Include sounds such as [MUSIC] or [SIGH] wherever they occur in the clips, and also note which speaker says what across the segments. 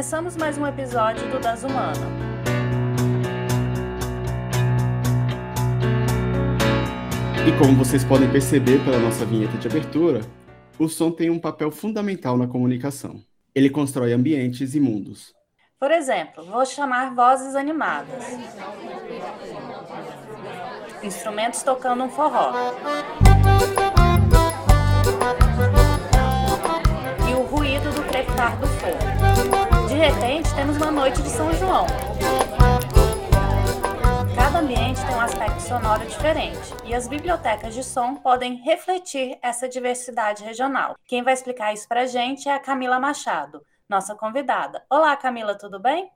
Speaker 1: começamos mais um episódio do Das Humana.
Speaker 2: E como vocês podem perceber pela nossa vinheta de abertura, o som tem um papel fundamental na comunicação. Ele constrói ambientes e mundos.
Speaker 1: Por exemplo, vou chamar vozes animadas. Instrumentos tocando um forró. E o ruído do crepitar do fogo. De repente, temos uma noite de São João. Cada ambiente tem um aspecto sonoro diferente e as bibliotecas de som podem refletir essa diversidade regional. Quem vai explicar isso para a gente é a Camila Machado, nossa convidada. Olá, Camila, tudo bem?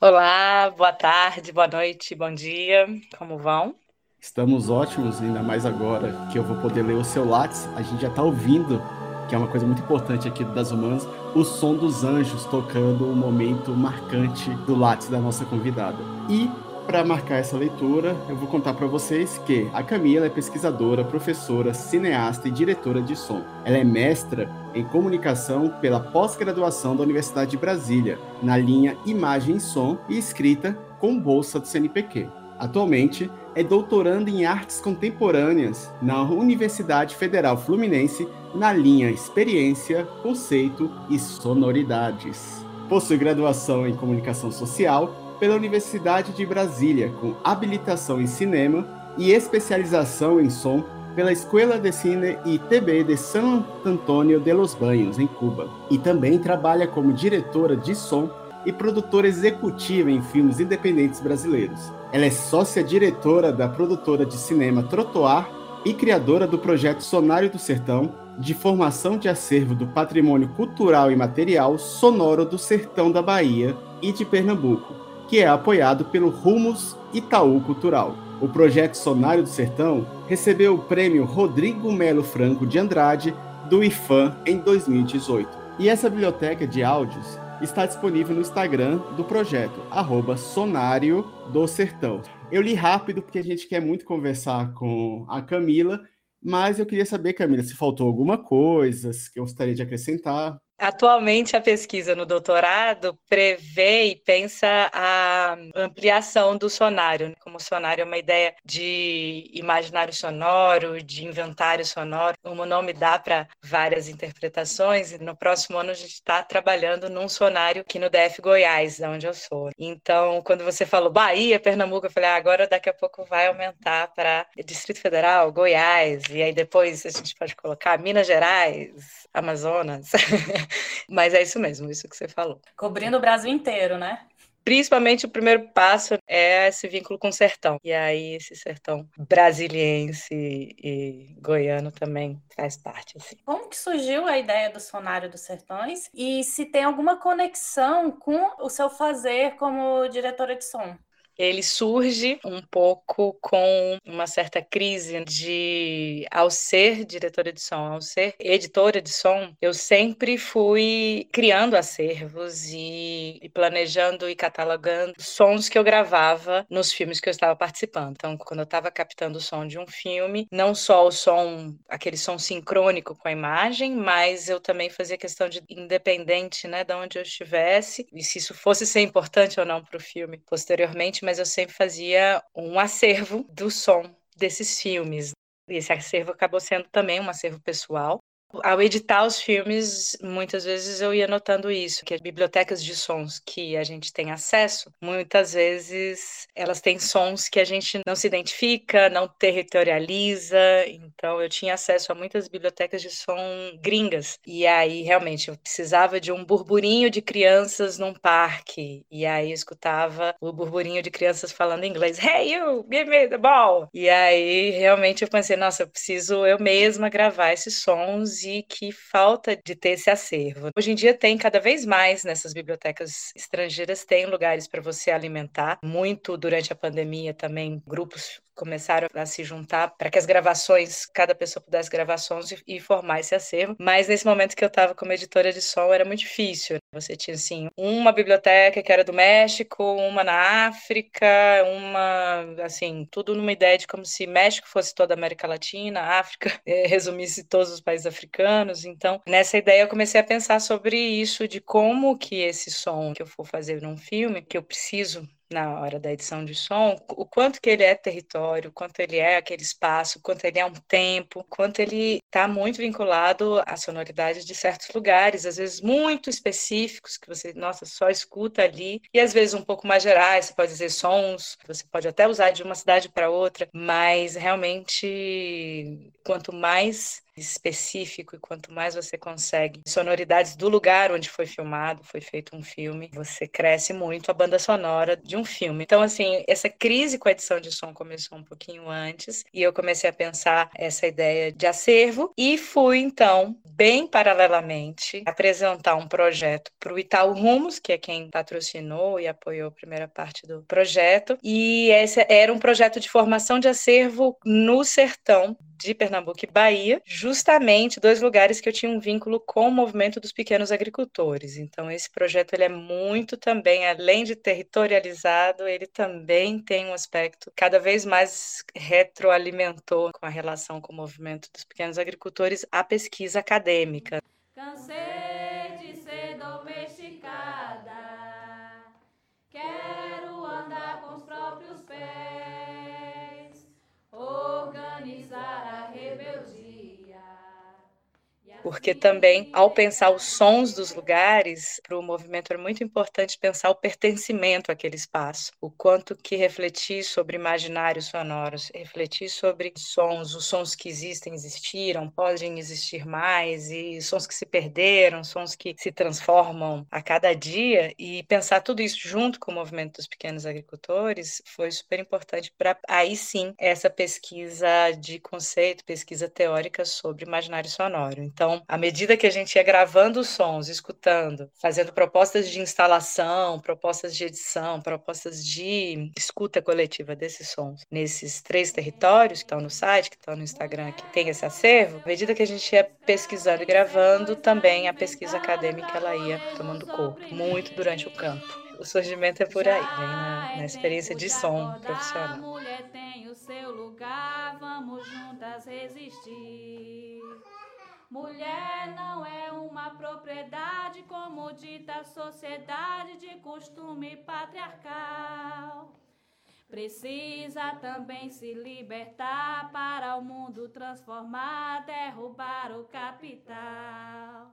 Speaker 3: Olá, boa tarde, boa noite, bom dia, como vão?
Speaker 2: Estamos ótimos, ainda mais agora que eu vou poder ler o seu látis. A gente já está ouvindo, que é uma coisa muito importante aqui das Humanas, o som dos anjos tocando o um momento marcante do látis da nossa convidada. E para marcar essa leitura, eu vou contar para vocês que a Camila é pesquisadora, professora, cineasta e diretora de som. Ela é mestra em comunicação pela pós-graduação da Universidade de Brasília, na linha Imagem e Som e escrita com bolsa do CNPq. Atualmente, é doutoranda em artes contemporâneas na Universidade Federal Fluminense, na linha Experiência, Conceito e Sonoridades. Possui graduação em comunicação social pela Universidade de Brasília, com habilitação em cinema e especialização em som pela Escola de Cine e TV de San Antonio de los Baños, em Cuba. E também trabalha como diretora de som e produtora executiva em filmes independentes brasileiros. Ela é sócia-diretora da produtora de cinema Trotoar e criadora do projeto Sonário do Sertão, de formação de acervo do patrimônio cultural e material sonoro do Sertão da Bahia e de Pernambuco, que é apoiado pelo Rumos Itaú Cultural. O projeto Sonário do Sertão recebeu o prêmio Rodrigo Melo Franco de Andrade do IFAM em 2018. E essa biblioteca de áudios está disponível no Instagram do projeto, arroba Sonário do Sertão. Eu li rápido porque a gente quer muito conversar com a Camila, mas eu queria saber, Camila, se faltou alguma coisa, que eu gostaria de acrescentar.
Speaker 3: Atualmente, a pesquisa no doutorado prevê e pensa a ampliação do sonário. Né? Como o sonário é uma ideia de imaginário sonoro, de inventário sonoro, o nome dá para várias interpretações. E no próximo ano, a gente está trabalhando num sonário aqui no DF Goiás, da onde eu sou. Então, quando você falou Bahia, Pernambuco, eu falei, ah, agora daqui a pouco vai aumentar para Distrito Federal, Goiás, e aí depois a gente pode colocar Minas Gerais, Amazonas. [LAUGHS] Mas é isso mesmo, isso que você falou.
Speaker 1: Cobrindo o Brasil inteiro, né?
Speaker 3: Principalmente o primeiro passo é esse vínculo com o sertão. E aí esse sertão brasiliense e goiano também faz parte. Assim.
Speaker 1: Como que surgiu a ideia do Sonário dos Sertões? E se tem alguma conexão com o seu fazer como diretora de som?
Speaker 3: Ele surge um pouco com uma certa crise de, ao ser diretora de som, ao ser editora de som, eu sempre fui criando acervos e, e planejando e catalogando sons que eu gravava nos filmes que eu estava participando. Então, quando eu estava captando o som de um filme, não só o som, aquele som sincrônico com a imagem, mas eu também fazia questão de independente, né, de onde eu estivesse, e se isso fosse ser importante ou não para o filme posteriormente, mas eu sempre fazia um acervo do som desses filmes. E esse acervo acabou sendo também um acervo pessoal. Ao editar os filmes, muitas vezes eu ia notando isso, que as bibliotecas de sons que a gente tem acesso, muitas vezes elas têm sons que a gente não se identifica, não territorializa. Então eu tinha acesso a muitas bibliotecas de som gringas. E aí realmente eu precisava de um burburinho de crianças num parque. E aí eu escutava o burburinho de crianças falando inglês. Hey you, give me the ball. E aí realmente eu pensei, nossa, eu preciso eu mesma gravar esses sons e que falta de ter esse acervo. Hoje em dia tem cada vez mais nessas bibliotecas estrangeiras, tem lugares para você alimentar. Muito durante a pandemia também, grupos começaram a se juntar para que as gravações, cada pessoa pudesse gravar sons e, e formar esse acervo. Mas nesse momento que eu estava como editora de som era muito difícil. Você tinha, assim, uma biblioteca que era do México, uma na África, uma, assim, tudo numa ideia de como se México fosse toda a América Latina, África é, [LAUGHS] resumisse todos os países africanos. Então, nessa ideia eu comecei a pensar sobre isso, de como que esse som que eu for fazer num filme, que eu preciso na hora da edição de som, o quanto que ele é território, o quanto ele é aquele espaço, o quanto ele é um tempo, o quanto ele está muito vinculado à sonoridade de certos lugares, às vezes muito específicos, que você, nossa, só escuta ali, e às vezes um pouco mais gerais, você pode dizer sons, você pode até usar de uma cidade para outra, mas realmente, quanto mais específico e quanto mais você consegue sonoridades do lugar onde foi filmado, foi feito um filme, você cresce muito a banda sonora de um filme. Então, assim, essa crise com a edição de som começou um pouquinho antes e eu comecei a pensar essa ideia de acervo e fui, então, bem paralelamente, apresentar um projeto para o Itaú Rumos, que é quem patrocinou e apoiou a primeira parte do projeto. E esse era um projeto de formação de acervo no sertão de Pernambuco e Bahia, justamente dois lugares que eu tinha um vínculo com o movimento dos pequenos agricultores. Então esse projeto ele é muito também, além de territorializado, ele também tem um aspecto cada vez mais retroalimentou com a relação com o movimento dos pequenos agricultores a pesquisa acadêmica. Cansei de ser a rebeldia porque também, ao pensar os sons dos lugares, para o movimento era muito importante pensar o pertencimento àquele espaço, o quanto que refletir sobre imaginários sonoros, refletir sobre sons, os sons que existem, existiram, podem existir mais, e sons que se perderam, sons que se transformam a cada dia, e pensar tudo isso junto com o movimento dos pequenos agricultores foi super importante para aí sim essa pesquisa de conceito, pesquisa teórica sobre imaginário sonoro. Então, à medida que a gente ia gravando os sons, escutando, fazendo propostas de instalação, propostas de edição, propostas de escuta coletiva desses sons nesses três territórios que estão no site, que estão no Instagram, que tem esse acervo, à medida que a gente ia pesquisando e gravando, também a pesquisa acadêmica ela ia tomando corpo, muito durante o campo. O surgimento é por aí, vem na, na experiência de som profissional. Mulher tem o seu lugar, vamos juntas resistir. Mulher não é uma propriedade, como dita a sociedade de costume patriarcal. Precisa também se libertar para o mundo transformar, derrubar o capital.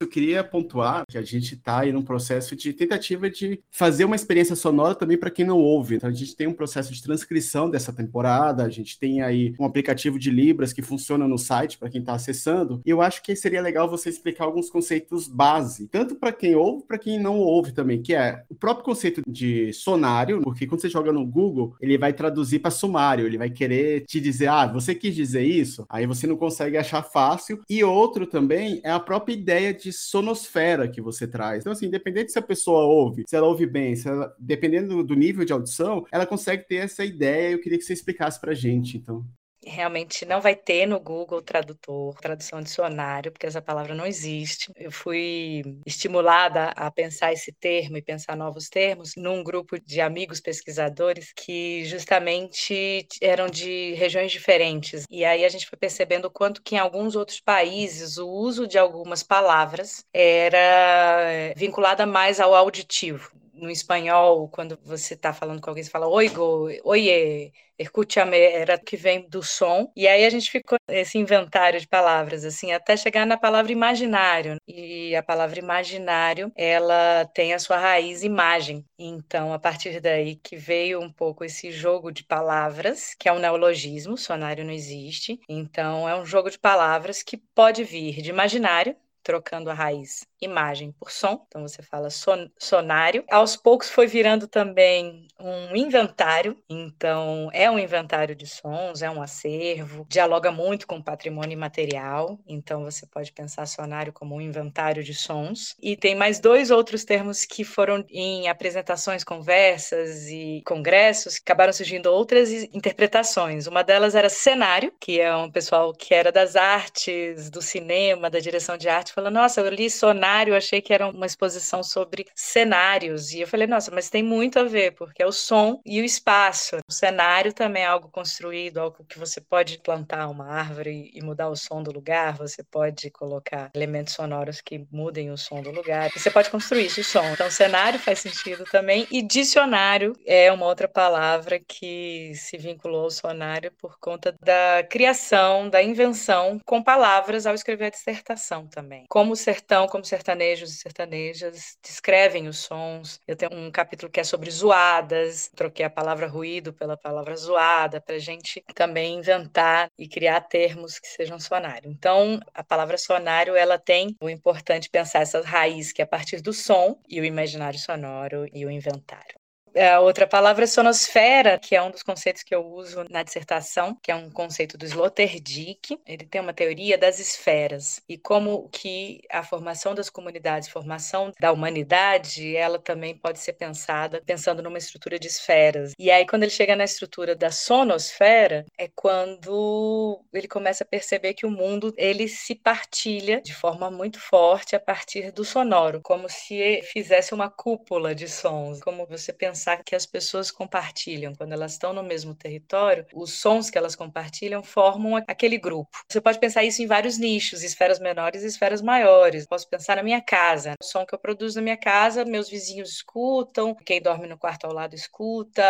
Speaker 2: Eu queria pontuar que a gente está aí num processo de tentativa de fazer uma experiência sonora também para quem não ouve. Então, a gente tem um processo de transcrição dessa temporada, a gente tem aí um aplicativo de Libras que funciona no site para quem está acessando. E eu acho que seria legal você explicar alguns conceitos base, tanto para quem ouve, para quem não ouve também, que é o próprio conceito de sonário, porque quando você joga no Google, ele vai traduzir para sumário, ele vai querer te dizer, ah, você quis dizer isso? Aí você não consegue achar fácil. E outro também é a própria ideia de de sonosfera que você traz. Então, assim, independente se a pessoa ouve, se ela ouve bem, se ela, dependendo do nível de audição, ela consegue ter essa ideia. Eu queria que você explicasse pra gente, então
Speaker 3: realmente não vai ter no Google tradutor, tradução dicionário, porque essa palavra não existe. Eu fui estimulada a pensar esse termo e pensar novos termos num grupo de amigos pesquisadores que justamente eram de regiões diferentes. E aí a gente foi percebendo o quanto que em alguns outros países o uso de algumas palavras era vinculada mais ao auditivo no espanhol, quando você está falando com alguém, você fala oigo, oie, escúchame, era que vem do som. E aí a gente ficou esse inventário de palavras, assim, até chegar na palavra imaginário. E a palavra imaginário, ela tem a sua raiz imagem. Então, a partir daí que veio um pouco esse jogo de palavras, que é um neologismo, sonário não existe. Então, é um jogo de palavras que pode vir de imaginário, trocando a raiz imagem por som, então você fala son, sonário. Aos poucos foi virando também um inventário, então é um inventário de sons, é um acervo, dialoga muito com patrimônio imaterial, então você pode pensar sonário como um inventário de sons. E tem mais dois outros termos que foram em apresentações, conversas e congressos, acabaram surgindo outras interpretações. Uma delas era cenário, que é um pessoal que era das artes, do cinema, da direção de arte, falando, nossa, eu li sonário, achei que era uma exposição sobre cenários. E eu falei, nossa, mas tem muito a ver, porque é o som e o espaço. O cenário também é algo construído, algo que você pode plantar uma árvore e mudar o som do lugar, você pode colocar elementos sonoros que mudem o som do lugar. Você pode construir esse som. Então, cenário faz sentido também. E dicionário é uma outra palavra que se vinculou ao sonário por conta da criação, da invenção com palavras ao escrever a dissertação também. Como o sertão, como sertanejos e sertanejas descrevem os sons. Eu tenho um capítulo que é sobre zoadas, troquei a palavra ruído pela palavra zoada, para gente também inventar e criar termos que sejam sonário. Então, a palavra sonário, ela tem o importante pensar essa raiz que é a partir do som e o imaginário sonoro e o inventário. É, a outra palavra é sonosfera, que é um dos conceitos que eu uso na dissertação, que é um conceito do Sloterdijk. Ele tem uma teoria das esferas e como que a formação das comunidades, formação da humanidade, ela também pode ser pensada pensando numa estrutura de esferas. E aí quando ele chega na estrutura da sonosfera, é quando ele começa a perceber que o mundo ele se partilha de forma muito forte a partir do sonoro, como se fizesse uma cúpula de sons, como você pensar pensar que as pessoas compartilham, quando elas estão no mesmo território, os sons que elas compartilham formam aquele grupo. Você pode pensar isso em vários nichos, esferas menores e esferas maiores. Posso pensar na minha casa, o som que eu produzo na minha casa, meus vizinhos escutam, quem dorme no quarto ao lado escuta,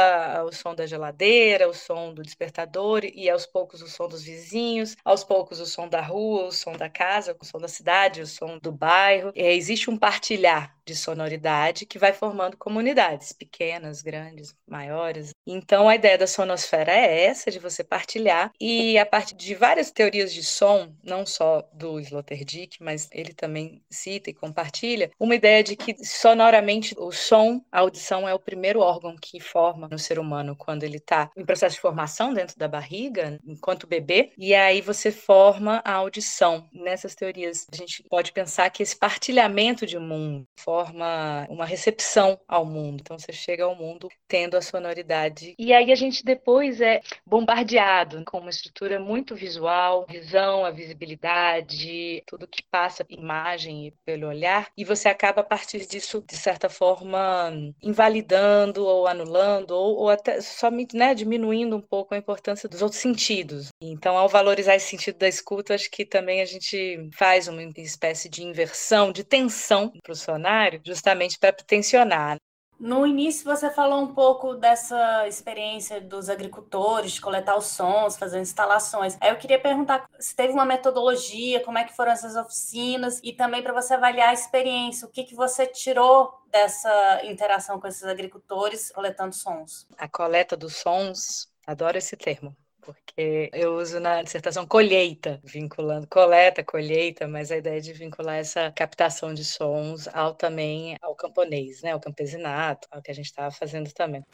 Speaker 3: o som da geladeira, o som do despertador e aos poucos o som dos vizinhos, aos poucos o som da rua, o som da casa, o som da cidade, o som do bairro. É, existe um partilhar de sonoridade que vai formando comunidades pequenas, grandes, maiores. Então a ideia da sonosfera é essa, de você partilhar e a partir de várias teorias de som, não só do Sloterdijk, mas ele também cita e compartilha, uma ideia de que sonoramente o som, a audição é o primeiro órgão que forma no ser humano quando ele está em processo de formação dentro da barriga, enquanto bebê, e aí você forma a audição. Nessas teorias a gente pode pensar que esse partilhamento de mundo forma uma recepção ao mundo. Então você chega ao mundo tendo a sonoridade. E aí a gente depois é bombardeado com uma estrutura muito visual, visão, a visibilidade, tudo que passa imagem pelo olhar, e você acaba a partir disso de certa forma invalidando ou anulando ou, ou até somente né, diminuindo um pouco a importância dos outros sentidos. Então, ao valorizar esse sentido da escuta, acho que também a gente faz uma espécie de inversão, de tensão para o sonar justamente para tensionar.
Speaker 1: No início você falou um pouco dessa experiência dos agricultores de coletar os sons, fazer instalações. Aí eu queria perguntar se teve uma metodologia, como é que foram essas oficinas e também para você avaliar a experiência, o que, que você tirou dessa interação com esses agricultores coletando sons.
Speaker 3: A coleta dos sons, adoro esse termo porque eu uso na dissertação colheita, vinculando coleta, colheita, mas a ideia de vincular essa captação de sons ao também ao camponês, né, ao campesinato, ao que a gente estava fazendo também.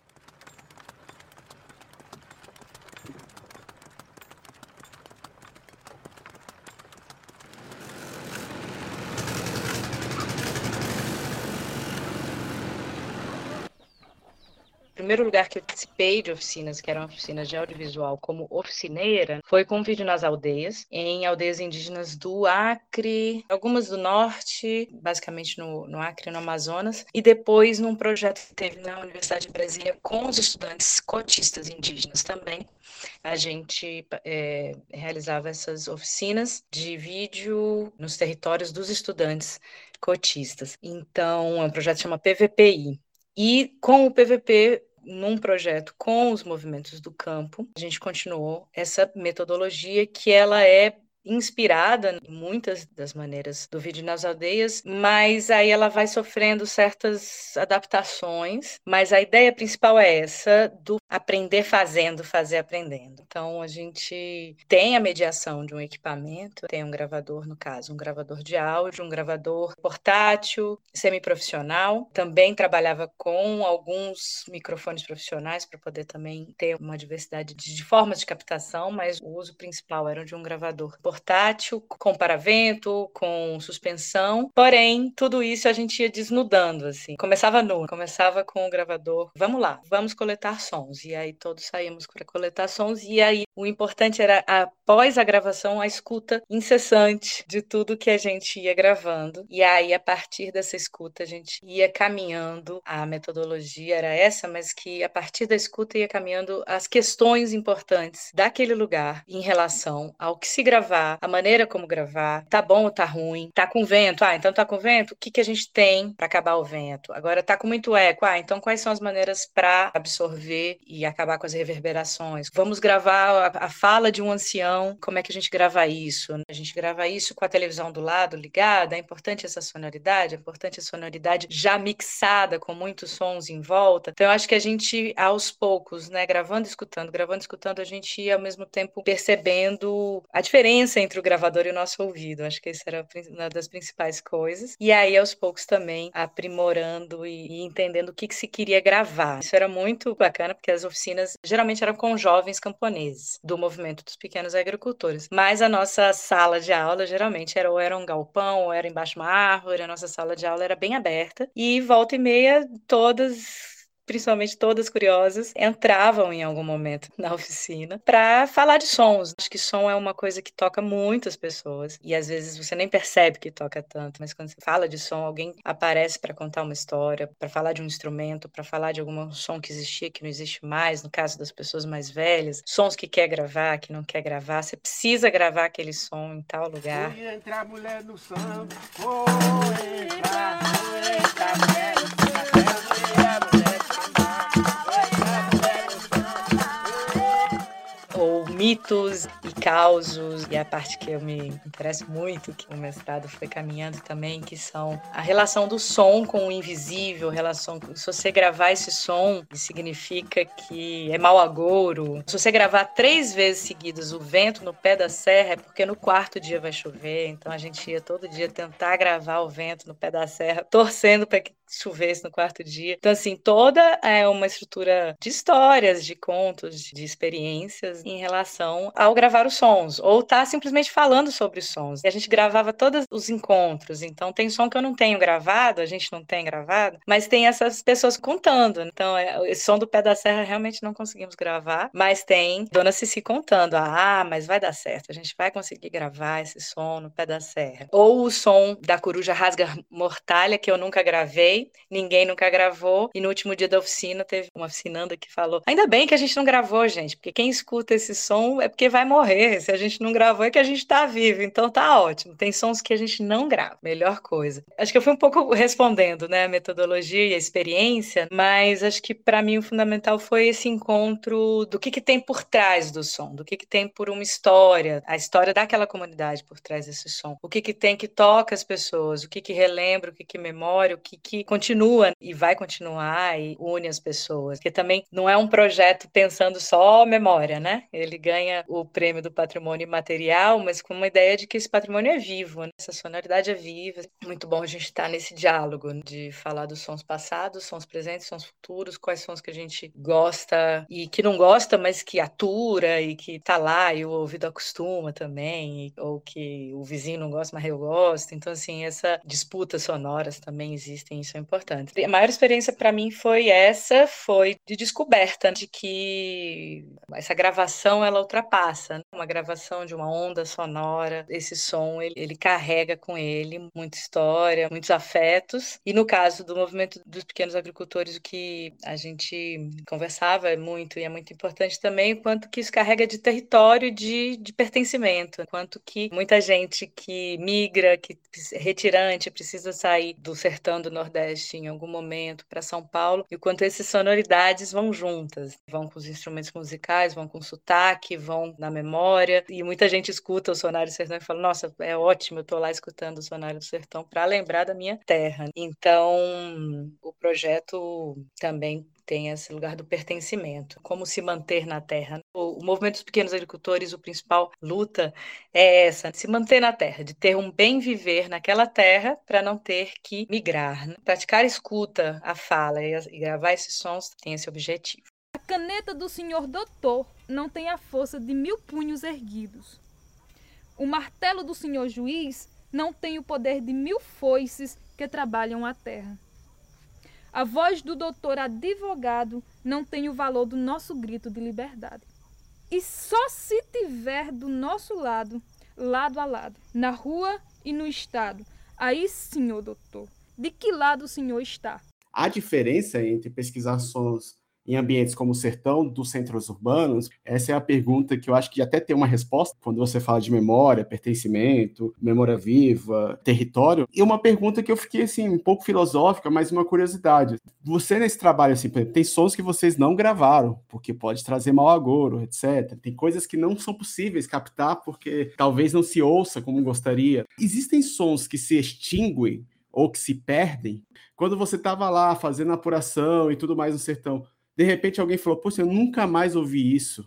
Speaker 3: Primeiro lugar que eu participei de oficinas, que eram oficinas de audiovisual, como oficineira, foi com Vídeo nas Aldeias, em aldeias indígenas do Acre, algumas do Norte, basicamente no, no Acre, no Amazonas, e depois num projeto que teve na Universidade de Brasília com os estudantes cotistas indígenas também. A gente é, realizava essas oficinas de vídeo nos territórios dos estudantes cotistas. Então, é um projeto que chama PVPI. E com o PVP num projeto com os movimentos do campo, a gente continuou essa metodologia que ela é inspirada em muitas das maneiras do vídeo nas aldeias, mas aí ela vai sofrendo certas adaptações, mas a ideia principal é essa do aprender fazendo, fazer aprendendo. Então a gente tem a mediação de um equipamento, tem um gravador no caso, um gravador de áudio, um gravador portátil, semiprofissional. Também trabalhava com alguns microfones profissionais para poder também ter uma diversidade de formas de captação, mas o uso principal era de um gravador portátil com paravento, com suspensão. Porém, tudo isso a gente ia desnudando, assim. Começava nu, começava com o gravador. Vamos lá, vamos coletar sons. E aí todos saímos para coletar sons, e aí o importante era, após a gravação, a escuta incessante de tudo que a gente ia gravando, e aí a partir dessa escuta a gente ia caminhando, a metodologia era essa, mas que a partir da escuta ia caminhando as questões importantes daquele lugar em relação ao que se gravar, a maneira como gravar, tá bom ou tá ruim, tá com vento, ah, então tá com vento, o que, que a gente tem para acabar o vento? Agora tá com muito eco, ah, então quais são as maneiras para absorver e acabar com as reverberações? Vamos gravar a, a, fala de um ancião, como é que a gente grava isso? A gente grava isso com a televisão do lado ligada, é importante essa sonoridade, é importante a sonoridade já mixada com muitos sons em volta. Então eu acho que a gente aos poucos, né, gravando escutando, gravando escutando, a gente ia ao mesmo tempo percebendo a diferença entre o gravador e o nosso ouvido. Acho que essa era uma das principais coisas. E aí aos poucos também aprimorando e, e entendendo o que, que se queria gravar. Isso era muito bacana porque as oficinas geralmente eram com jovens camponeses do movimento dos pequenos agricultores. Mas a nossa sala de aula geralmente era ou era um galpão ou era embaixo de uma árvore. A nossa sala de aula era bem aberta e volta e meia todas principalmente todas curiosas, entravam em algum momento [LAUGHS] na oficina para falar de sons. Acho que som é uma coisa que toca muitas pessoas e às vezes você nem percebe que toca tanto, mas quando você fala de som, alguém aparece para contar uma história, para falar de um instrumento, para falar de algum som que existia que não existe mais, no caso das pessoas mais velhas, sons que quer gravar, que não quer gravar, você precisa gravar aquele som em tal lugar. Fui entrar mulher no samba, entrar, entrar mulher no samba, mitos e causos, e a parte que eu me interesso muito, que o mestrado foi caminhando também, que são a relação do som com o invisível, relação se você gravar esse som, significa que é mau agouro. Se você gravar três vezes seguidas o vento no pé da serra, é porque no quarto dia vai chover, então a gente ia todo dia tentar gravar o vento no pé da serra, [LAUGHS] torcendo para que chovesse no quarto dia. Então, assim, toda é uma estrutura de histórias, de contos, de experiências em relação ao gravar os sons, ou tá simplesmente falando sobre os sons. E a gente gravava todos os encontros, então tem som que eu não tenho gravado, a gente não tem gravado, mas tem essas pessoas contando. Então, é, esse som do pé da serra realmente não conseguimos gravar, mas tem Dona Cici contando: ah, mas vai dar certo, a gente vai conseguir gravar esse som no pé da serra. Ou o som da coruja rasga mortalha, que eu nunca gravei ninguém nunca gravou. E no último dia da oficina, teve uma oficinanda que falou: Ainda bem que a gente não gravou, gente, porque quem escuta esse som é porque vai morrer. Se a gente não gravou, é que a gente tá vivo. Então tá ótimo. Tem sons que a gente não grava. Melhor coisa. Acho que eu fui um pouco [LAUGHS] respondendo, né, a metodologia e a experiência, mas acho que para mim o fundamental foi esse encontro do que, que tem por trás do som, do que, que tem por uma história, a história daquela comunidade por trás desse som. O que, que tem que toca as pessoas, o que, que relembra, o que, que memória, o que, que continua e vai continuar e une as pessoas. Porque também não é um projeto pensando só memória, né? Ele ganha o prêmio do patrimônio imaterial, mas com uma ideia de que esse patrimônio é vivo, né? essa sonoridade é viva. Muito bom a gente estar nesse diálogo de falar dos sons passados, sons presentes, sons futuros, quais sons que a gente gosta e que não gosta, mas que atura e que tá lá e o ouvido acostuma também, ou que o vizinho não gosta, mas eu gosto. Então, assim, essa disputa sonoras também existem, isso é importante. A maior experiência para mim foi essa, foi de descoberta de que essa gravação ela ultrapassa, né? uma gravação de uma onda sonora, esse som ele, ele carrega com ele muita história, muitos afetos. E no caso do movimento dos pequenos agricultores, o que a gente conversava muito e é muito importante também, o quanto que isso carrega de território de, de pertencimento, quanto que muita gente que migra, que retirante, precisa sair do sertão do Nordeste em algum momento para São Paulo, e o quanto essas sonoridades vão juntas, vão com os instrumentos musicais, vão com o sotaque, vão na memória, e muita gente escuta o Sonário do Sertão e fala: Nossa, é ótimo, eu estou lá escutando o Sonário do Sertão para lembrar da minha terra. Então, o projeto também tem esse lugar do pertencimento, como se manter na terra. O, o, movimento dos pequenos agricultores, o principal luta é essa, se manter na terra, de ter um bem viver naquela terra para não ter que migrar. Né? Praticar escuta, a fala e, e gravar esses sons tem esse objetivo.
Speaker 4: Caneta do senhor doutor não tem a força de mil punhos erguidos. O martelo do senhor juiz não tem o poder de mil foices que trabalham a terra. A voz do doutor advogado não tem o valor do nosso grito de liberdade. E só se tiver do nosso lado, lado a lado, na rua e no estado, aí ô doutor, de que lado o senhor está?
Speaker 2: A diferença entre pesquisar em ambientes como o sertão dos centros urbanos? Essa é a pergunta que eu acho que até tem uma resposta quando você fala de memória, pertencimento, memória viva, território. E uma pergunta que eu fiquei assim um pouco filosófica, mas uma curiosidade. Você nesse trabalho assim, tem sons que vocês não gravaram, porque pode trazer mau agouro, etc. Tem coisas que não são possíveis captar porque talvez não se ouça como gostaria. Existem sons que se extinguem ou que se perdem quando você estava lá fazendo apuração e tudo mais no sertão de repente alguém falou, poxa, eu nunca mais ouvi isso.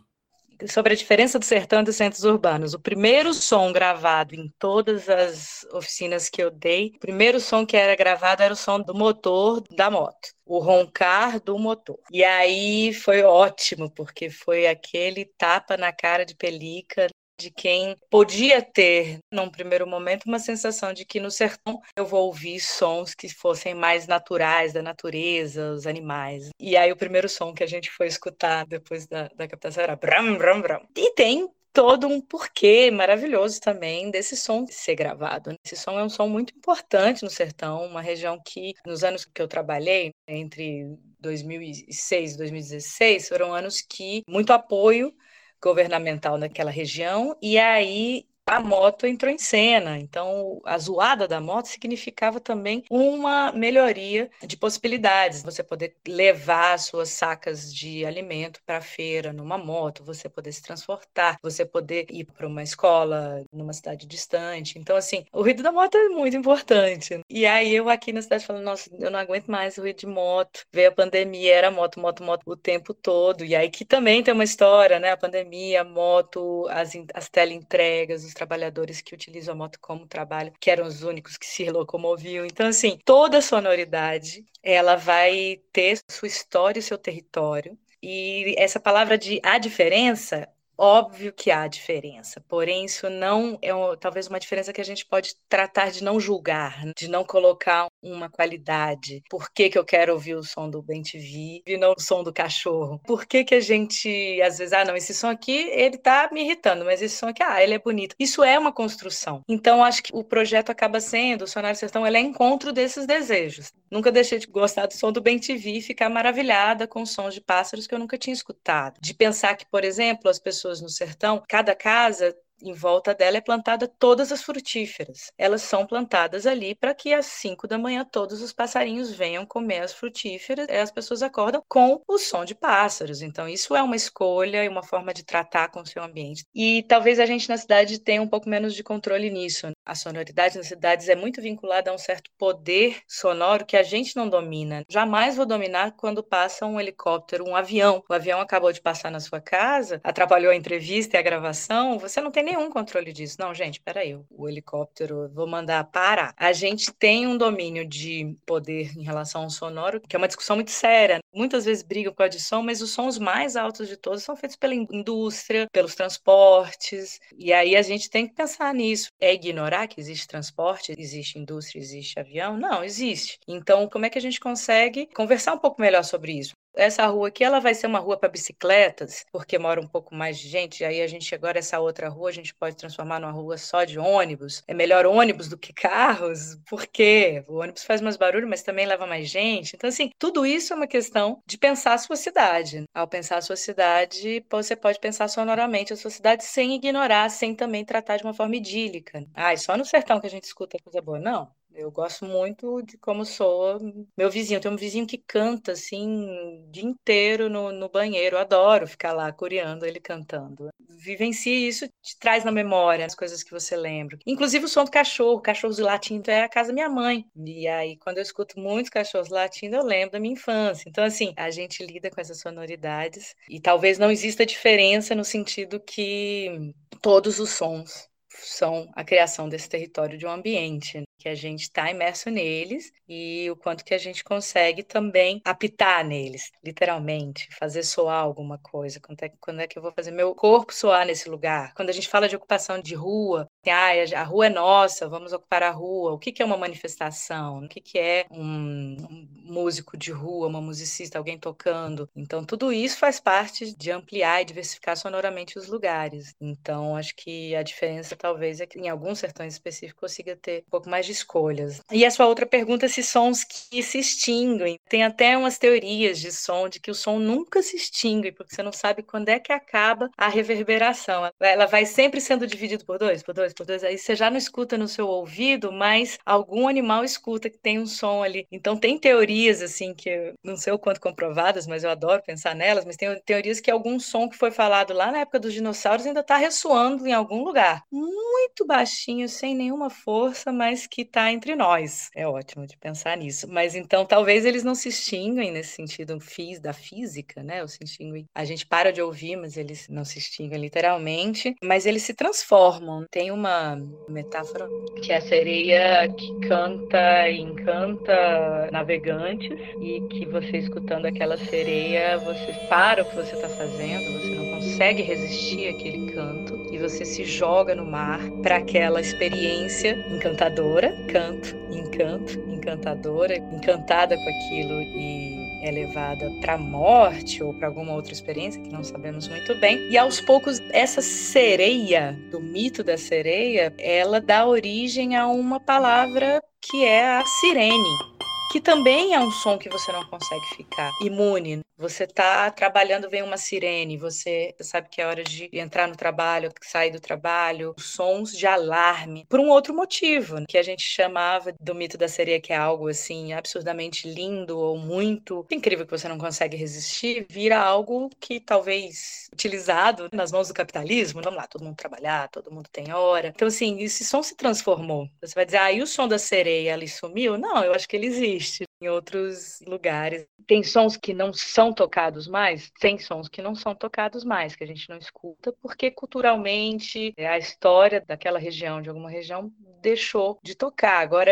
Speaker 3: Sobre a diferença do sertão e dos centros urbanos. O primeiro som gravado em todas as oficinas que eu dei, o primeiro som que era gravado era o som do motor da moto o roncar do motor. E aí foi ótimo, porque foi aquele tapa na cara de pelica de quem podia ter, num primeiro momento, uma sensação de que no sertão eu vou ouvir sons que fossem mais naturais, da natureza, os animais. E aí o primeiro som que a gente foi escutar depois da, da captação era bram, bram, bram. E tem todo um porquê maravilhoso também desse som ser gravado. Esse som é um som muito importante no sertão, uma região que, nos anos que eu trabalhei, entre 2006 e 2016, foram anos que muito apoio governamental naquela região, e aí a moto entrou em cena. Então, a zoada da moto significava também uma melhoria de possibilidades. Você poder levar suas sacas de alimento para a feira numa moto, você poder se transportar, você poder ir para uma escola numa cidade distante. Então, assim, o ruído da moto é muito importante. E aí eu aqui na cidade falando, nossa, eu não aguento mais o ruído de moto. Veio a pandemia, era moto, moto, moto o tempo todo. E aí que também tem uma história, né? A pandemia, a moto, as, as teleentregas, os trabalhadores que utilizam a moto como trabalho, que eram os únicos que se locomoviam. Então, assim, toda sonoridade, ela vai ter sua história e seu território. E essa palavra de a diferença, Óbvio que há diferença, porém isso não é talvez uma diferença que a gente pode tratar de não julgar, de não colocar uma qualidade. Por que, que eu quero ouvir o som do Ben TV e não o som do cachorro? Por que, que a gente, às vezes, ah, não, esse som aqui, ele tá me irritando, mas esse som aqui, ah, ele é bonito. Isso é uma construção. Então, acho que o projeto acaba sendo, o Sonário Sertão, ele é encontro desses desejos. Nunca deixei de gostar do som do Ben TV e ficar maravilhada com sons de pássaros que eu nunca tinha escutado. De pensar que, por exemplo, as pessoas pessoas no sertão, cada casa em volta dela é plantada todas as frutíferas. Elas são plantadas ali para que às 5 da manhã todos os passarinhos venham comer as frutíferas. E as pessoas acordam com o som de pássaros. Então isso é uma escolha e uma forma de tratar com o seu ambiente. E talvez a gente na cidade tenha um pouco menos de controle nisso. A sonoridade nas cidades é muito vinculada a um certo poder sonoro que a gente não domina. Jamais vou dominar quando passa um helicóptero, um avião. O avião acabou de passar na sua casa, atrapalhou a entrevista e a gravação. Você não tem nenhum controle disso. Não, gente, peraí, o helicóptero, vou mandar parar. A gente tem um domínio de poder em relação ao sonoro, que é uma discussão muito séria. Muitas vezes brigam com a de mas os sons mais altos de todos são feitos pela indústria, pelos transportes, e aí a gente tem que pensar nisso. É ignorar que existe transporte, existe indústria, existe avião? Não, existe. Então, como é que a gente consegue conversar um pouco melhor sobre isso? Essa rua aqui ela vai ser uma rua para bicicletas, porque mora um pouco mais de gente, e aí a gente agora essa outra rua a gente pode transformar numa rua só de ônibus. É melhor ônibus do que carros, porque o ônibus faz mais barulho, mas também leva mais gente. Então assim, tudo isso é uma questão de pensar a sua cidade. Ao pensar a sua cidade, você pode pensar sonoramente a sua cidade sem ignorar, sem também tratar de uma forma idílica. Ah, só no sertão que a gente escuta coisa boa. Não, eu gosto muito de como soa meu vizinho. Tem um vizinho que canta assim o dia inteiro no, no banheiro. Eu adoro ficar lá coreando ele cantando. Vivencie isso, te traz na memória as coisas que você lembra. Inclusive o som do cachorro. Cachorros latindo é a casa da minha mãe. E aí, quando eu escuto muitos cachorros latindo, eu lembro da minha infância. Então, assim, a gente lida com essas sonoridades. E talvez não exista diferença no sentido que todos os sons são a criação desse território de um ambiente que a gente está imerso neles e o quanto que a gente consegue também apitar neles, literalmente, fazer soar alguma coisa. Quando é, quando é que eu vou fazer meu corpo soar nesse lugar? Quando a gente fala de ocupação de rua, ah, a rua é nossa, vamos ocupar a rua. O que, que é uma manifestação? O que, que é um, músico de rua, uma musicista, alguém tocando. Então, tudo isso faz parte de ampliar e diversificar sonoramente os lugares. Então, acho que a diferença talvez é que em alguns sertões específicos consiga ter um pouco mais de escolhas. E a sua outra pergunta é se sons que se extinguem. Tem até umas teorias de som, de que o som nunca se extingue, porque você não sabe quando é que acaba a reverberação. Ela vai sempre sendo dividida por dois, por dois, por dois. Aí você já não escuta no seu ouvido, mas algum animal escuta que tem um som ali. Então tem teorias assim que não sei o quanto comprovadas, mas eu adoro pensar nelas, mas tem teorias que algum som que foi falado lá na época dos dinossauros ainda está ressoando em algum lugar, muito baixinho, sem nenhuma força, mas que está entre nós. É ótimo de pensar nisso. Mas então talvez eles não se extinguem nesse sentido fis da física, né? Ou se extinguem. A gente para de ouvir, mas eles não se extinguem literalmente, mas eles se transformam. Tem uma metáfora que é a sereia que canta e encanta navegantes e que você escutando aquela sereia, você para o que você está fazendo, você não consegue resistir àquele canto e você se joga no mar para aquela experiência encantadora, canto, encanto, encantadora, encantada com aquilo e é levada para a morte ou para alguma outra experiência que não sabemos muito bem. E aos poucos essa sereia, do mito da sereia, ela dá origem a uma palavra que é a sirene que também é um som que você não consegue ficar imune. Você está trabalhando, vem uma sirene, você sabe que é hora de entrar no trabalho, sair do trabalho, sons de alarme, por um outro motivo, que a gente chamava do mito da sereia, que é algo assim absurdamente lindo ou muito incrível que você não consegue resistir, vira algo que talvez utilizado nas mãos do capitalismo, vamos lá, todo mundo trabalhar, todo mundo tem hora. Então, assim, esse som se transformou. Você vai dizer, ah, e o som da sereia ali sumiu? Não, eu acho que ele existe em outros lugares. Tem sons que não são tocados mais? Tem sons que não são tocados mais, que a gente não escuta, porque culturalmente a história daquela região, de alguma região, deixou de tocar. Agora,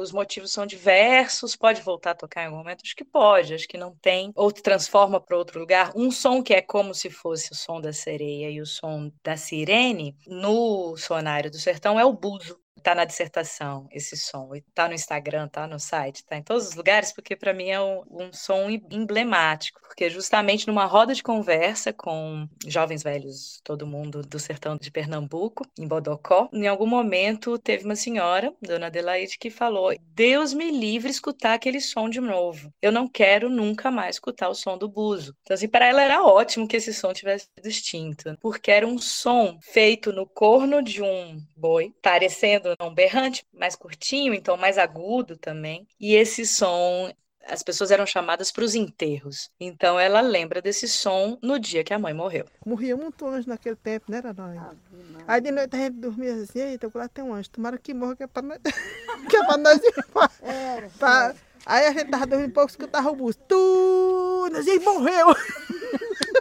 Speaker 3: os motivos são diversos, pode voltar a tocar em algum momento? Acho que pode, acho que não tem. Ou transforma para outro lugar. Um som que é como se fosse o som da sereia e o som da sirene, no sonário do sertão, é o buzo tá na dissertação esse som, e tá no Instagram, tá no site, tá em todos os lugares, porque para mim é um, um, som emblemático, porque justamente numa roda de conversa com jovens velhos, todo mundo do sertão de Pernambuco, em Bodocó, em algum momento teve uma senhora, dona Adelaide, que falou: Deus me livre escutar aquele som de novo. Eu não quero nunca mais escutar o som do buzo. Então, assim, para ela era ótimo que esse som tivesse sido extinto, porque era um som feito no corno de um boi, parecendo um berrante, mais curtinho, então mais agudo também. E esse som as pessoas eram chamadas para os enterros. Então ela lembra desse som no dia que a mãe morreu.
Speaker 5: Morria muito anjo naquele tempo, né, Radói? Aí de noite a gente dormia assim, eita, lá tem um anjo, tomara que morra, que é para nós, [LAUGHS] que é para nós ir pra... Aí a gente tava dormindo pouco, escutava o busto. Tu, nós morreu! [LAUGHS]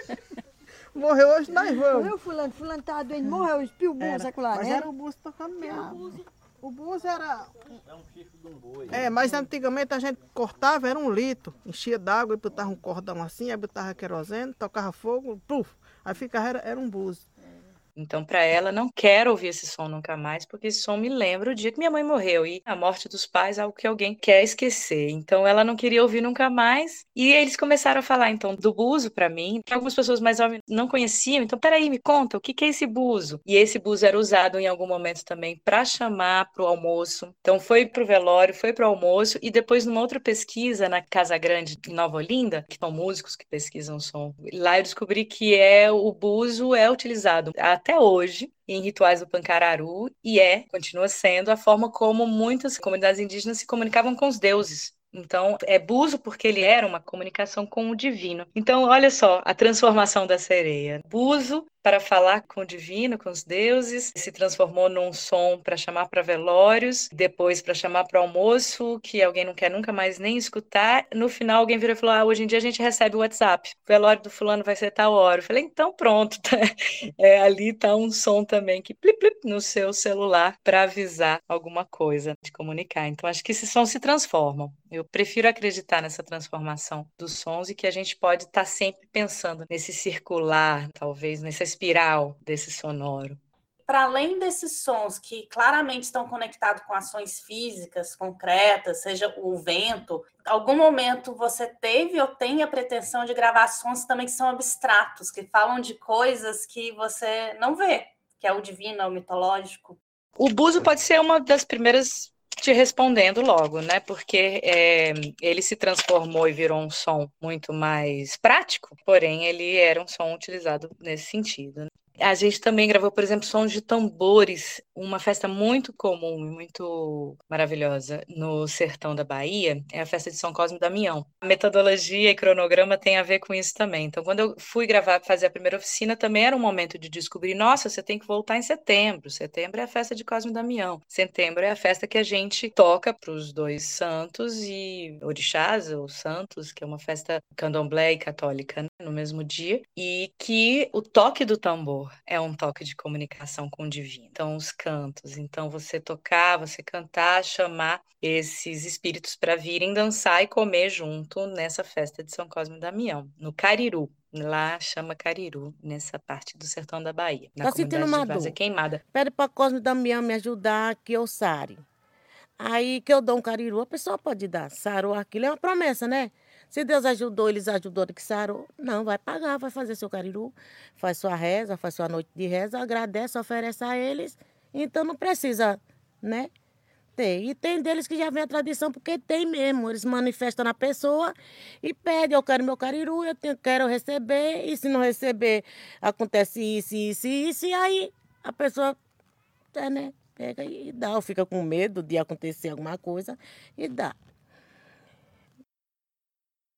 Speaker 5: morreu hoje, nós vamos.
Speaker 6: Morreu fulano, fulano tava doente, morreu, espiou o busto,
Speaker 5: lá, Mas né? era o busto tocando mesmo. O bus era. É um chifre de um boi. É, mas antigamente a gente cortava, era um litro. Enchia d'água e botava um cordão assim, aí botava querosene, tocava fogo, puf, aí ficava, era, era um bus.
Speaker 3: Então, para ela, não quero ouvir esse som nunca mais, porque esse som me lembra o dia que minha mãe morreu. E a morte dos pais é algo que alguém quer esquecer. Então, ela não queria ouvir nunca mais. E eles começaram a falar, então, do buzo para mim, que algumas pessoas mais jovens não conheciam. Então, peraí, me conta, o que, que é esse buzo? E esse buzo era usado em algum momento também para chamar para o almoço. Então, foi para o velório, foi para o almoço. E depois, numa outra pesquisa na Casa Grande, em Nova Olinda, que são músicos que pesquisam som, lá eu descobri que é o buzo é utilizado até hoje em rituais do Pancararu e é, continua sendo, a forma como muitas comunidades indígenas se comunicavam com os deuses. Então, é buzo porque ele era uma comunicação com o divino. Então, olha só a transformação da sereia. Buzo para falar com o divino, com os deuses, se transformou num som para chamar para velórios, depois para chamar para almoço, que alguém não quer nunca mais nem escutar. No final, alguém virou e falou: ah, hoje em dia a gente recebe o WhatsApp, o velório do fulano vai ser tal hora. Eu falei: então pronto, tá. [LAUGHS] é, ali está um som também que plip, plip no seu celular para avisar alguma coisa, de comunicar. Então, acho que esses sons se transformam. Eu prefiro acreditar nessa transformação dos sons e que a gente pode estar tá sempre pensando nesse circular, talvez nessa espiral desse sonoro.
Speaker 1: para além desses sons que claramente estão conectados com ações físicas concretas, seja o vento, algum momento você teve ou tem a pretensão de gravar sons também que são abstratos, que falam de coisas que você não vê, que é o divino, é o mitológico?
Speaker 3: O buzo pode ser uma das primeiras te respondendo logo, né? Porque é, ele se transformou e virou um som muito mais prático, porém ele era um som utilizado nesse sentido. Né? A gente também gravou, por exemplo, sons de tambores, uma festa muito comum e muito maravilhosa no sertão da Bahia, é a festa de São Cosme e Damião. A metodologia e cronograma tem a ver com isso também. Então, quando eu fui gravar, fazer a primeira oficina, também era um momento de descobrir, nossa, você tem que voltar em setembro. Setembro é a festa de Cosme e Damião. Setembro é a festa que a gente toca para os dois santos e orixás, ou santos, que é uma festa candomblé e católica, né, no mesmo dia, e que o toque do tambor é um toque de comunicação com o divino. Então, os cantos. Então, você tocar, você cantar, chamar esses espíritos para virem dançar e comer junto nessa festa de São Cosme e Damião, no Cariru. Lá chama Cariru, nessa parte do sertão da Bahia. Na
Speaker 7: tá sentindo uma dor.
Speaker 3: Queimada.
Speaker 7: Pede para Cosme Damião me ajudar que eu sare. Aí que eu dou um cariru, a pessoa pode dar. Sarou aquilo, é uma promessa, né? Se Deus ajudou, eles ajudou que sarou. Não, vai pagar, vai fazer seu cariru, faz sua reza, faz sua noite de reza, agradece, oferece a eles. Então não precisa, né? Ter. E tem deles que já vem a tradição, porque tem mesmo. Eles manifestam na pessoa e pedem, eu quero meu cariru, eu tenho, quero receber, e se não receber, acontece isso, isso, isso, e aí a pessoa, é, né? Pega e dá, ou fica com medo de acontecer alguma coisa e dá.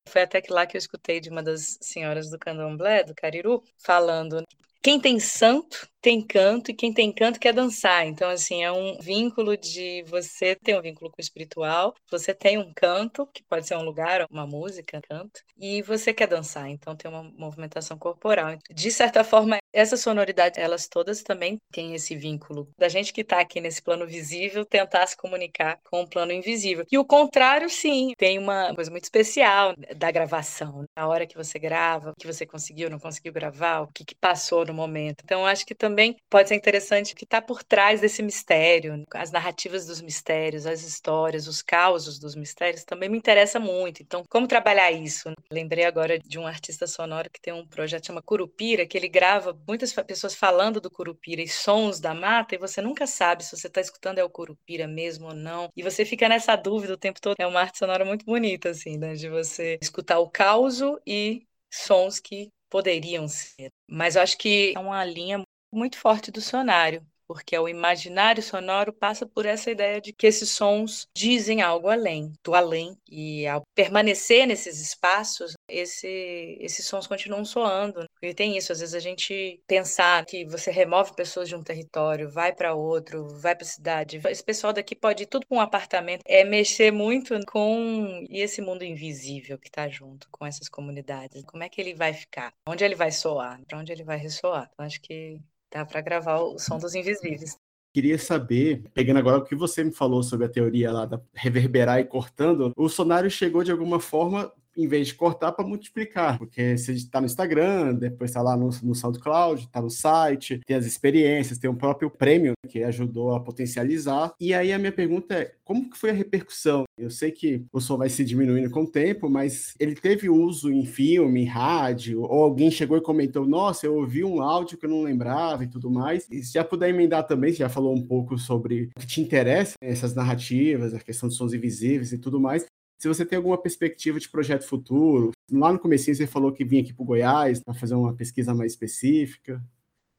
Speaker 3: Foi até que lá que eu escutei de uma das senhoras do candomblé, do Cariru, falando quem tem santo tem canto e quem tem canto quer dançar. Então, assim, é um vínculo de você ter um vínculo com o espiritual, você tem um canto, que pode ser um lugar, uma música, canto, e você quer dançar. Então, tem uma movimentação corporal. De certa forma, essa sonoridade, elas todas também têm esse vínculo da gente que está aqui nesse plano visível tentar se comunicar com o plano invisível. E o contrário, sim, tem uma coisa muito especial da gravação. A hora que você grava, o que você conseguiu, não conseguiu gravar, o que, que passou no momento. Então, acho que também também pode ser interessante o que está por trás desse mistério, as narrativas dos mistérios, as histórias, os causos dos mistérios, também me interessa muito. Então, como trabalhar isso? Lembrei agora de um artista sonoro que tem um projeto chama Curupira, que ele grava muitas pessoas falando do Curupira e sons da mata, e você nunca sabe se você está escutando é o Curupira mesmo ou não. E você fica nessa dúvida o tempo todo. É uma arte sonora muito bonita, assim, né? De você escutar o caos e sons que poderiam ser. Mas eu acho que é uma linha muito forte do sonário, porque o imaginário sonoro passa por essa ideia de que esses sons dizem algo além, do além, e ao permanecer nesses espaços, esse, esses sons continuam soando. E tem isso, às vezes a gente pensar que você remove pessoas de um território, vai para outro, vai para cidade, esse pessoal daqui pode ir tudo com um apartamento, é mexer muito com e esse mundo invisível que está junto com essas comunidades. Como é que ele vai ficar? Onde ele vai soar? Para onde ele vai ressoar? Eu acho que Dá para gravar o som dos invisíveis.
Speaker 2: Queria saber, pegando agora o que você me falou sobre a teoria lá da reverberar e cortando, o sonário chegou de alguma forma em vez de cortar, para multiplicar. Porque você está no Instagram, depois está lá no, no SoundCloud, está no site, tem as experiências, tem o próprio prêmio que ajudou a potencializar. E aí a minha pergunta é, como que foi a repercussão? Eu sei que o som vai se diminuindo com o tempo, mas ele teve uso em filme, em rádio, ou alguém chegou e comentou, nossa, eu ouvi um áudio que eu não lembrava e tudo mais. E se já puder emendar também, você já falou um pouco sobre o que te interessa, essas narrativas, a questão dos sons invisíveis e tudo mais, se você tem alguma perspectiva de projeto futuro, lá no começo você falou que vinha aqui para o Goiás para fazer uma pesquisa mais específica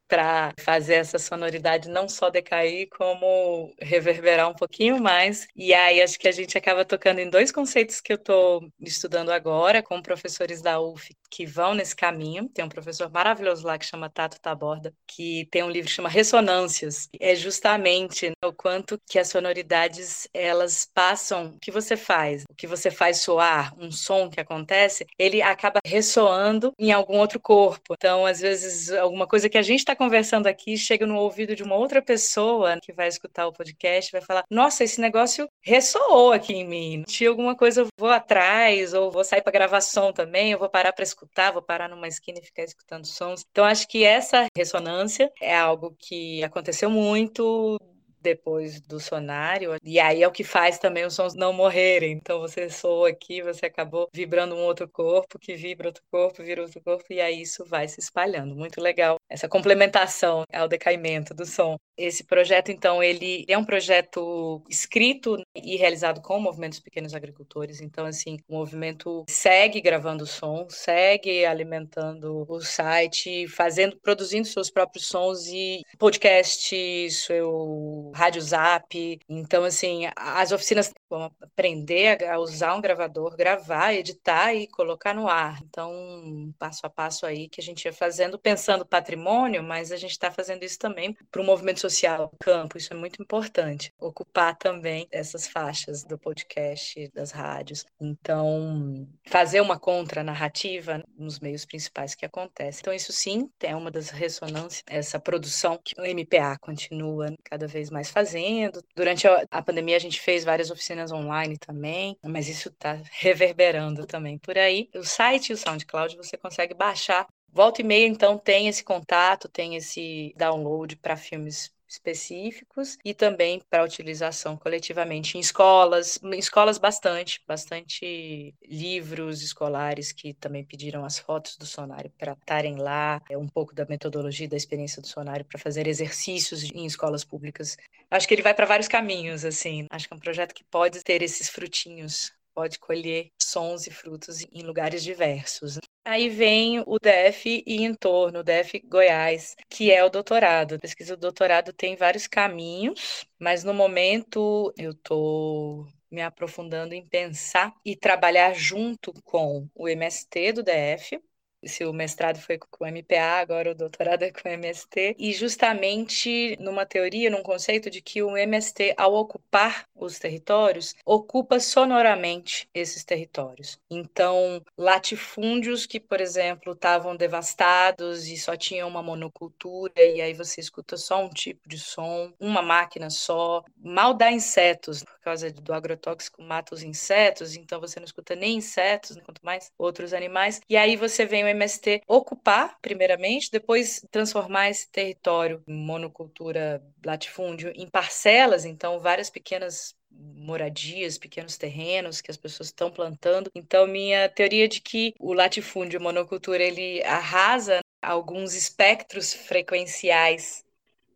Speaker 3: para fazer essa sonoridade não só decair, como reverberar um pouquinho mais. E aí acho que a gente acaba tocando em dois conceitos que eu estou estudando agora com professores da UF que vão nesse caminho. Tem um professor maravilhoso lá que chama Tato Taborda, que tem um livro que chama Ressonâncias. É justamente o quanto que as sonoridades elas passam, o que você faz, o que você faz soar, um som que acontece, ele acaba ressoando em algum outro corpo. Então, às vezes, alguma coisa que a gente está conversando aqui chega no ouvido de uma outra pessoa que vai escutar o podcast, vai falar: Nossa, esse negócio ressoou aqui em mim. Tinha alguma coisa, eu vou atrás, ou vou sair para gravação também, eu vou parar para escutar, vou parar numa esquina e ficar escutando sons. Então, acho que essa ressonância é algo que aconteceu muito depois do sonário, e aí é o que faz também os sons não morrerem. Então você soa aqui, você acabou vibrando um outro corpo, que vibra outro corpo, vira outro corpo, e aí isso vai se espalhando. Muito legal essa complementação ao decaimento do som. Esse projeto, então, ele é um projeto escrito e realizado com o Movimento dos Pequenos Agricultores. Então, assim, o movimento segue gravando som, segue alimentando o site, fazendo, produzindo seus próprios sons e podcast, seu rádio zap. Então, assim, as oficinas vão aprender a usar um gravador, gravar, editar e colocar no ar. Então, passo a passo aí que a gente ia fazendo, pensando patrimônio, mas a gente está fazendo isso também para o movimento social, campo, isso é muito importante. Ocupar também essas faixas do podcast, das rádios. Então, fazer uma contranarrativa nos meios principais que acontece. Então, isso sim é uma das ressonâncias, essa produção que o MPA continua cada vez mais fazendo. Durante a pandemia, a gente fez várias oficinas online também, mas isso está reverberando também por aí. O site e o SoundCloud você consegue baixar Volta e meia, então, tem esse contato, tem esse download para filmes específicos e também para utilização coletivamente em escolas, em escolas bastante, bastante livros escolares que também pediram as fotos do sonário para estarem lá, é um pouco da metodologia da experiência do sonário para fazer exercícios em escolas públicas. Acho que ele vai para vários caminhos assim. Acho que é um projeto que pode ter esses frutinhos pode colher sons e frutos em lugares diversos. Aí vem o DF e em torno, o DF Goiás, que é o doutorado. A pesquisa do doutorado tem vários caminhos, mas no momento eu estou me aprofundando em pensar e trabalhar junto com o MST do DF, se o mestrado foi com o MPA, agora o doutorado é com o MST, e justamente numa teoria, num conceito de que o MST, ao ocupar os territórios, ocupa sonoramente esses territórios. Então, latifúndios que, por exemplo, estavam devastados e só tinham uma monocultura, e aí você escuta só um tipo de som, uma máquina só, mal dá insetos, por causa do agrotóxico mata os insetos, então você não escuta nem insetos, quanto mais outros animais, e aí você vem o MST ocupar, primeiramente, depois transformar esse território em monocultura latifúndio em parcelas, então várias pequenas moradias, pequenos terrenos que as pessoas estão plantando. Então, minha teoria de que o latifúndio monocultura ele arrasa alguns espectros frequenciais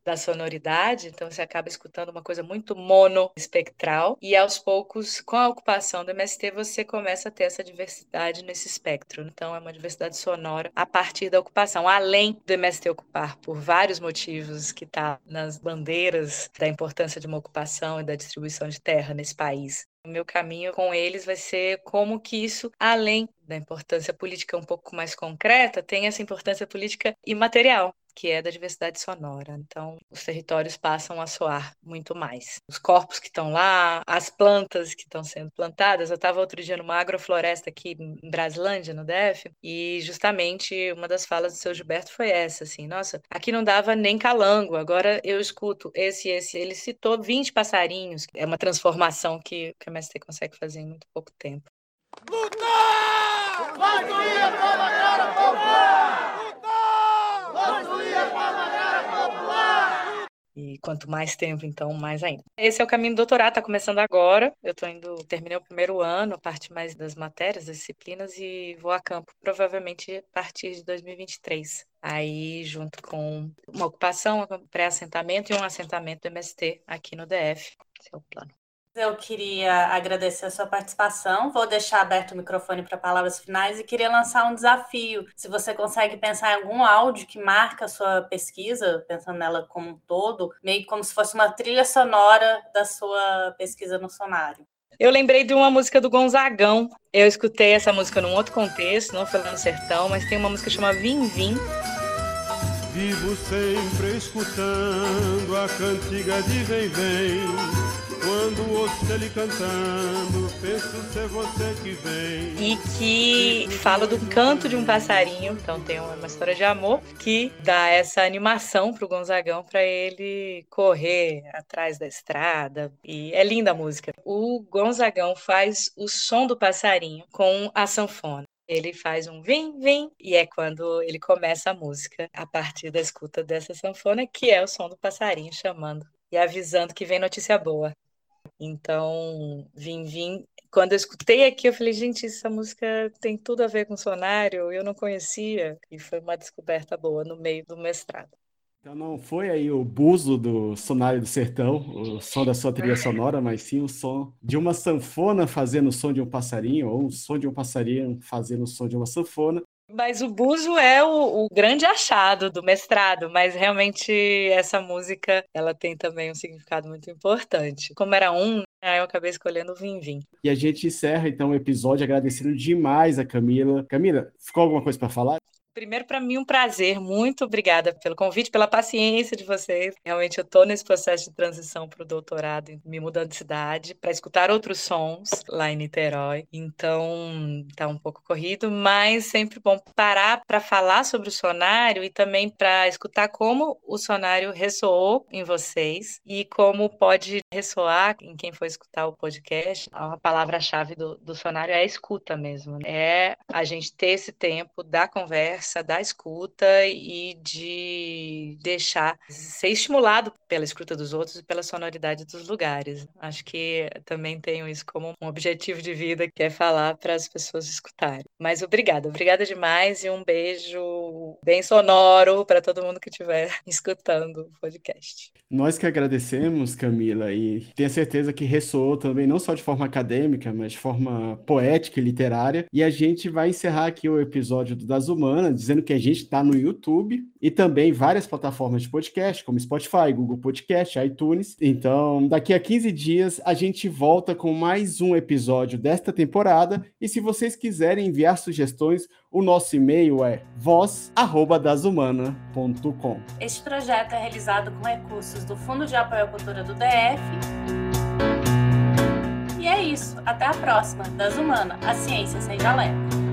Speaker 3: da sonoridade, então você acaba escutando uma coisa muito monoespectral e aos poucos, com a ocupação do MST, você começa a ter essa diversidade nesse espectro. Então é uma diversidade sonora a partir da ocupação, além do MST ocupar por vários motivos que está nas bandeiras da importância de uma ocupação e da distribuição de terra nesse país. O meu caminho com eles vai ser como que isso, além da importância política um pouco mais concreta, tem essa importância política imaterial que é da diversidade sonora. Então, os territórios passam a soar muito mais. Os corpos que estão lá, as plantas que estão sendo plantadas. Eu estava outro dia numa agrofloresta aqui em Braslândia, no DF, e justamente uma das falas do seu Gilberto foi essa, assim, nossa, aqui não dava nem calango, agora eu escuto esse esse. Ele citou 20 passarinhos. É uma transformação que, que o MST consegue fazer em muito pouco tempo. Lutar! Vai doer, E quanto mais tempo, então, mais ainda. Esse é o caminho do doutorado, está começando agora. Eu estou indo, terminei o primeiro ano, a parte mais das matérias, das disciplinas, e vou a campo provavelmente a partir de 2023. Aí, junto com uma ocupação, um pré-assentamento e um assentamento do MST aqui no DF. Esse é o plano.
Speaker 1: Eu queria agradecer a sua participação. Vou deixar aberto o microfone para palavras finais e queria lançar um desafio. Se você consegue pensar em algum áudio que marca a sua pesquisa, pensando nela como um todo, meio como se fosse uma trilha sonora da sua pesquisa no sonário.
Speaker 3: Eu lembrei de uma música do Gonzagão. Eu escutei essa música num outro contexto, não foi lá no sertão, mas tem uma música chamada Vim Vim.
Speaker 8: Vivo sempre escutando a cantiga de Vem Vem Quando ouço ele cantando, penso ser você que vem.
Speaker 3: E que fala do canto de um passarinho. Então tem uma história de amor que dá essa animação pro Gonzagão para ele correr atrás da estrada. E é linda a música. O Gonzagão faz o som do passarinho com a sanfona. Ele faz um vim, vim, e é quando ele começa a música, a partir da escuta dessa sanfona, que é o som do passarinho chamando e avisando que vem notícia boa. Então, vim, vim. Quando eu escutei aqui, eu falei, gente, essa música tem tudo a ver com sonário, eu não conhecia, e foi uma descoberta boa no meio do mestrado.
Speaker 2: Então não foi aí o buzo do Sonário do Sertão, o som da sua trilha sonora, mas sim o som de uma sanfona fazendo o som de um passarinho, ou um som de um passarinho fazendo o som de uma sanfona.
Speaker 3: Mas o buzo é o, o, grande achado do mestrado, mas realmente essa música ela tem também um significado muito importante. Como era um, aí eu acabei escolhendo o Vim Vim.
Speaker 2: E a gente encerra então o episódio agradecendo demais a Camila. Camila, ficou alguma coisa para falar?
Speaker 3: Primeiro, para mim, um prazer. Muito obrigada pelo convite, pela paciência de vocês. Realmente, eu estou nesse processo de transição para o doutorado, me mudando de cidade, para escutar outros sons lá em Niterói. Então, está um pouco corrido, mas sempre bom parar para falar sobre o sonário e também para escutar como o sonário ressoou em vocês e como pode ressoar em quem for escutar o podcast. A palavra-chave do, do sonário é a escuta mesmo. É a gente ter esse tempo da conversa conversa, da escuta e de deixar ser estimulado pela escuta dos outros e pela sonoridade dos lugares. Acho que também tenho isso como um objetivo de vida, que é falar para as pessoas escutarem. Mas obrigada, obrigada demais e um beijo bem sonoro para todo mundo que estiver [LAUGHS] escutando o podcast.
Speaker 2: Nós que agradecemos, Camila, e tenho certeza que ressoou também, não só de forma acadêmica, mas de forma poética e literária. E a gente vai encerrar aqui o episódio Das Humanas dizendo que a gente está no YouTube e também várias plataformas de podcast, como Spotify, Google Podcast, iTunes. Então, daqui a 15 dias a gente volta com mais um episódio desta temporada. E se vocês quiserem enviar sugestões, o nosso e-mail é voz@dasumana.com.
Speaker 1: Este projeto é realizado com recursos do Fundo de Apoio à Cultura do DF. E é isso. Até a próxima. Das Humana, a ciência sem jaleco.